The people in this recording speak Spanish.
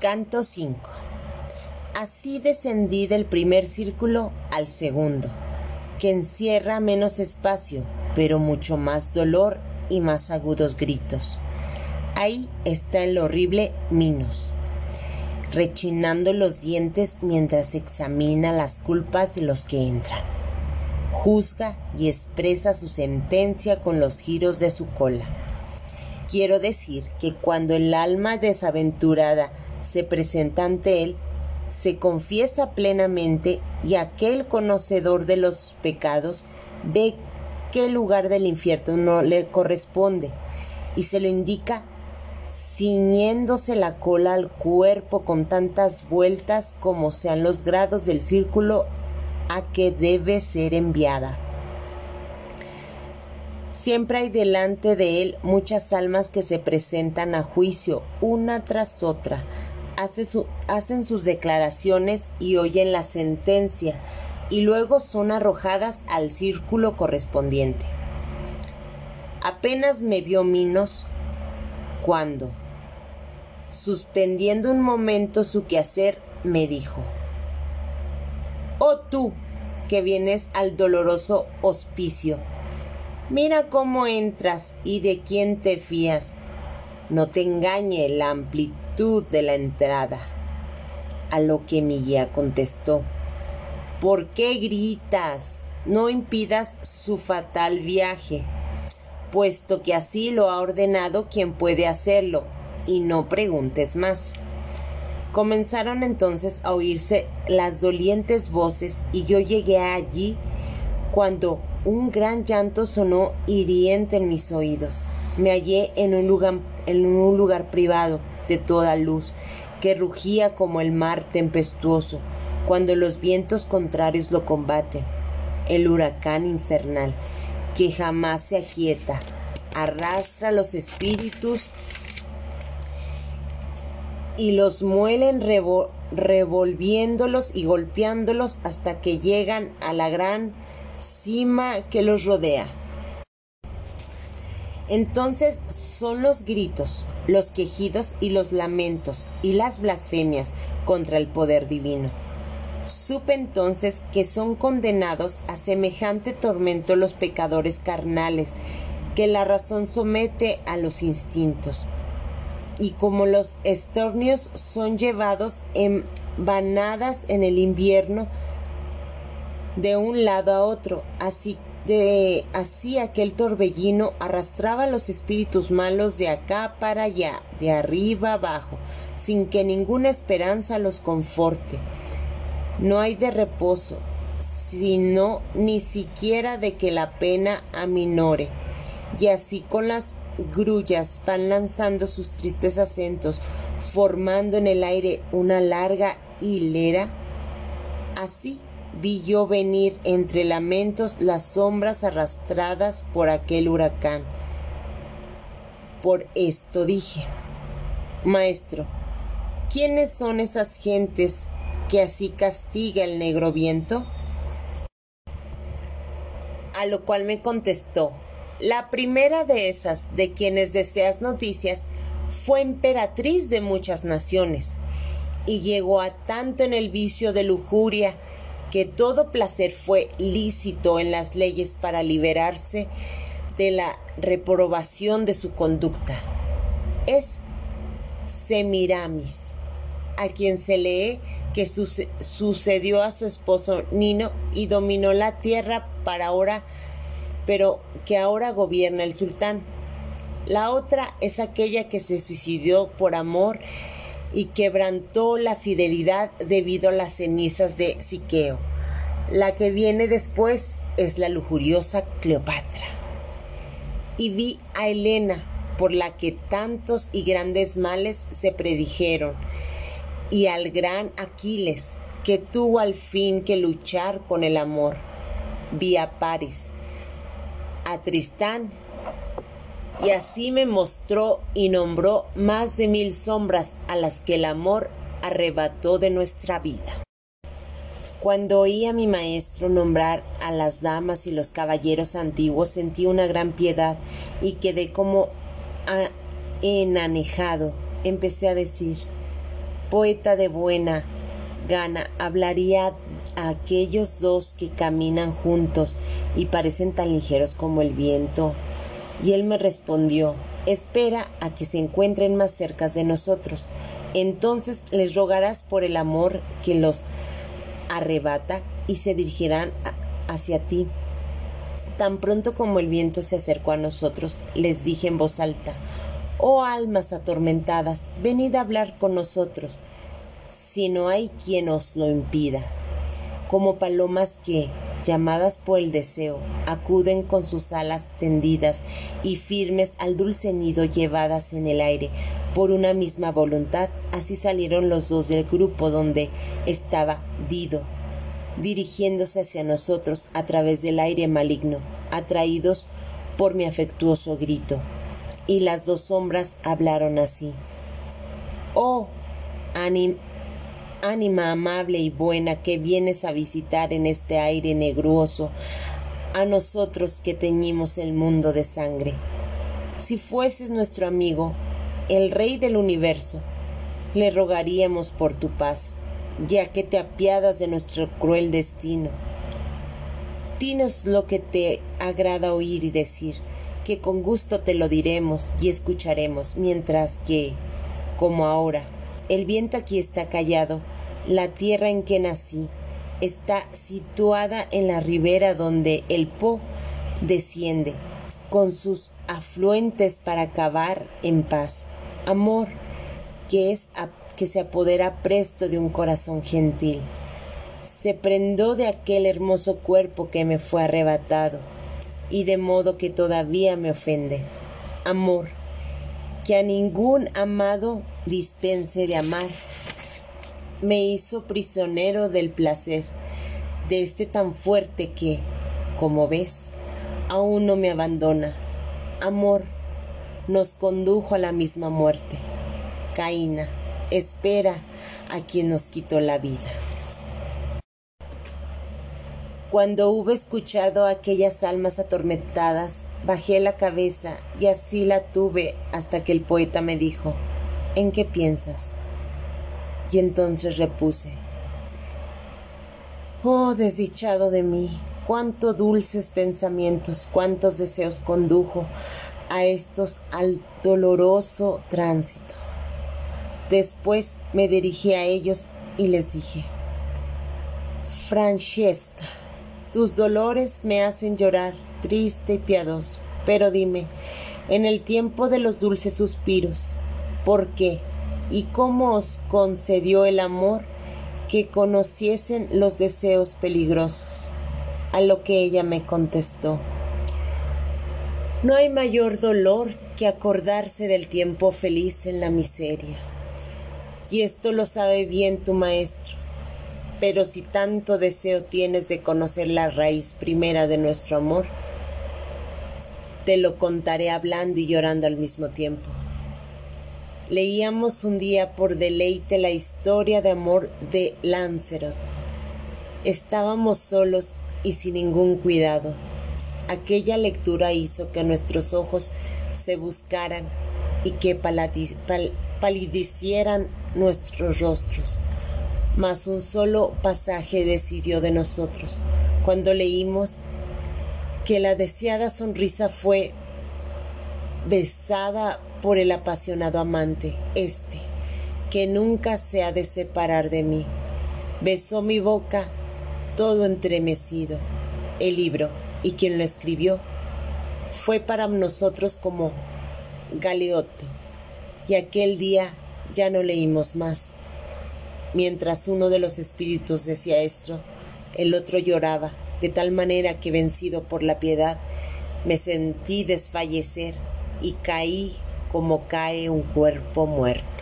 Canto 5 Así descendí del primer círculo al segundo, que encierra menos espacio, pero mucho más dolor y más agudos gritos. Ahí está el horrible Minos, rechinando los dientes mientras examina las culpas de los que entran. Juzga y expresa su sentencia con los giros de su cola. Quiero decir que cuando el alma desaventurada se presenta ante él, se confiesa plenamente y aquel conocedor de los pecados ve el lugar del infierno no le corresponde y se lo indica ciñéndose la cola al cuerpo con tantas vueltas como sean los grados del círculo a que debe ser enviada. Siempre hay delante de él muchas almas que se presentan a juicio una tras otra, hacen sus declaraciones y oyen la sentencia, y luego son arrojadas al círculo correspondiente. Apenas me vio Minos cuando, suspendiendo un momento su quehacer, me dijo, Oh tú, que vienes al doloroso hospicio, mira cómo entras y de quién te fías. No te engañe la amplitud de la entrada. A lo que mi guía contestó, ¿por qué gritas? No impidas su fatal viaje, puesto que así lo ha ordenado quien puede hacerlo, y no preguntes más. Comenzaron entonces a oírse las dolientes voces y yo llegué allí cuando un gran llanto sonó hiriente en mis oídos. Me hallé en un lugar, en un lugar privado de toda luz, que rugía como el mar tempestuoso, cuando los vientos contrarios lo combaten. El huracán infernal, que jamás se aquieta, arrastra los espíritus y los muelen revolviéndolos y golpeándolos hasta que llegan a la gran cima que los rodea. Entonces son los gritos, los quejidos y los lamentos y las blasfemias contra el poder divino. Supe entonces que son condenados a semejante tormento los pecadores carnales, que la razón somete a los instintos. Y como los estornios son llevados en vanadas en el invierno de un lado a otro, así de así aquel torbellino arrastraba los espíritus malos de acá para allá, de arriba abajo, sin que ninguna esperanza los conforte. No hay de reposo, sino ni siquiera de que la pena aminore. Y así con las grullas van lanzando sus tristes acentos, formando en el aire una larga hilera. Así vi yo venir entre lamentos las sombras arrastradas por aquel huracán. Por esto dije, Maestro, ¿quiénes son esas gentes que así castiga el negro viento? A lo cual me contestó, la primera de esas de quienes deseas noticias fue emperatriz de muchas naciones, y llegó a tanto en el vicio de lujuria que todo placer fue lícito en las leyes para liberarse de la reprobación de su conducta. Es Semiramis, a quien se lee que sucedió a su esposo Nino y dominó la tierra para ahora, pero que ahora gobierna el sultán. La otra es aquella que se suicidó por amor y quebrantó la fidelidad debido a las cenizas de Siqueo. La que viene después es la lujuriosa Cleopatra. Y vi a Helena, por la que tantos y grandes males se predijeron, y al gran Aquiles, que tuvo al fin que luchar con el amor. Vi a Paris, a Tristán, y así me mostró y nombró más de mil sombras a las que el amor arrebató de nuestra vida. Cuando oí a mi maestro nombrar a las damas y los caballeros antiguos sentí una gran piedad y quedé como enanejado. Empecé a decir poeta de buena gana hablaría a aquellos dos que caminan juntos y parecen tan ligeros como el viento. Y él me respondió, espera a que se encuentren más cerca de nosotros. Entonces les rogarás por el amor que los arrebata y se dirigirán hacia ti. Tan pronto como el viento se acercó a nosotros, les dije en voz alta, Oh almas atormentadas, venid a hablar con nosotros, si no hay quien os lo impida. Como palomas que, llamadas por el deseo, acuden con sus alas tendidas y firmes al dulce nido llevadas en el aire por una misma voluntad, así salieron los dos del grupo donde estaba Dido, dirigiéndose hacia nosotros a través del aire maligno, atraídos por mi afectuoso grito y las dos sombras hablaron así. Oh, ánima amable y buena que vienes a visitar en este aire negruoso a nosotros que teñimos el mundo de sangre. Si fueses nuestro amigo, el rey del universo, le rogaríamos por tu paz, ya que te apiadas de nuestro cruel destino. Dinos lo que te agrada oír y decir que con gusto te lo diremos y escucharemos, mientras que, como ahora, el viento aquí está callado, la tierra en que nací está situada en la ribera donde el Po desciende con sus afluentes para acabar en paz. Amor que es que se apodera presto de un corazón gentil. Se prendó de aquel hermoso cuerpo que me fue arrebatado y de modo que todavía me ofende. Amor, que a ningún amado dispense de amar, me hizo prisionero del placer, de este tan fuerte que, como ves, aún no me abandona. Amor, nos condujo a la misma muerte. Caína, espera a quien nos quitó la vida. Cuando hube escuchado aquellas almas atormentadas, bajé la cabeza y así la tuve hasta que el poeta me dijo ¿En qué piensas? Y entonces repuse Oh desdichado de mí, cuántos dulces pensamientos, cuántos deseos condujo a estos al doloroso tránsito. Después me dirigí a ellos y les dije Francesca, tus dolores me hacen llorar, triste y piadoso. Pero dime, en el tiempo de los dulces suspiros, ¿por qué y cómo os concedió el amor que conociesen los deseos peligrosos? A lo que ella me contestó, no hay mayor dolor que acordarse del tiempo feliz en la miseria. Y esto lo sabe bien tu maestro pero si tanto deseo tienes de conocer la raíz primera de nuestro amor, te lo contaré hablando y llorando al mismo tiempo. Leíamos un día por deleite la historia de amor de Lancelot. Estábamos solos y sin ningún cuidado. Aquella lectura hizo que nuestros ojos se buscaran y que palidecieran nuestros rostros mas un solo pasaje decidió de nosotros, cuando leímos que la deseada sonrisa fue besada por el apasionado amante, este, que nunca se ha de separar de mí. Besó mi boca todo entremecido. El libro, y quien lo escribió, fue para nosotros como Galeotto, y aquel día ya no leímos más. Mientras uno de los espíritus decía esto, el otro lloraba, de tal manera que vencido por la piedad, me sentí desfallecer y caí como cae un cuerpo muerto.